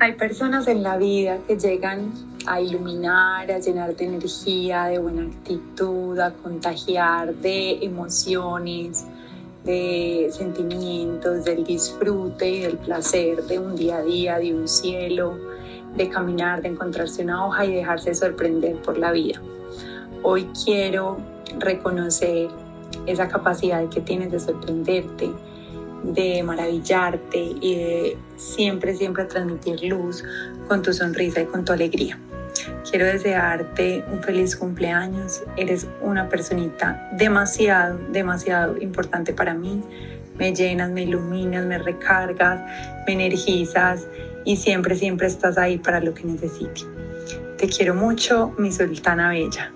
Hay personas en la vida que llegan a iluminar, a llenar de energía, de buena actitud, a contagiar de emociones, de sentimientos, del disfrute y del placer de un día a día, de un cielo, de caminar, de encontrarse una hoja y dejarse sorprender por la vida. Hoy quiero reconocer esa capacidad que tienes de sorprenderte, de maravillarte y de siempre, siempre transmitir luz con tu sonrisa y con tu alegría. Quiero desearte un feliz cumpleaños. Eres una personita demasiado, demasiado importante para mí. Me llenas, me iluminas, me recargas, me energizas y siempre, siempre estás ahí para lo que necesite. Te quiero mucho, mi sultana bella.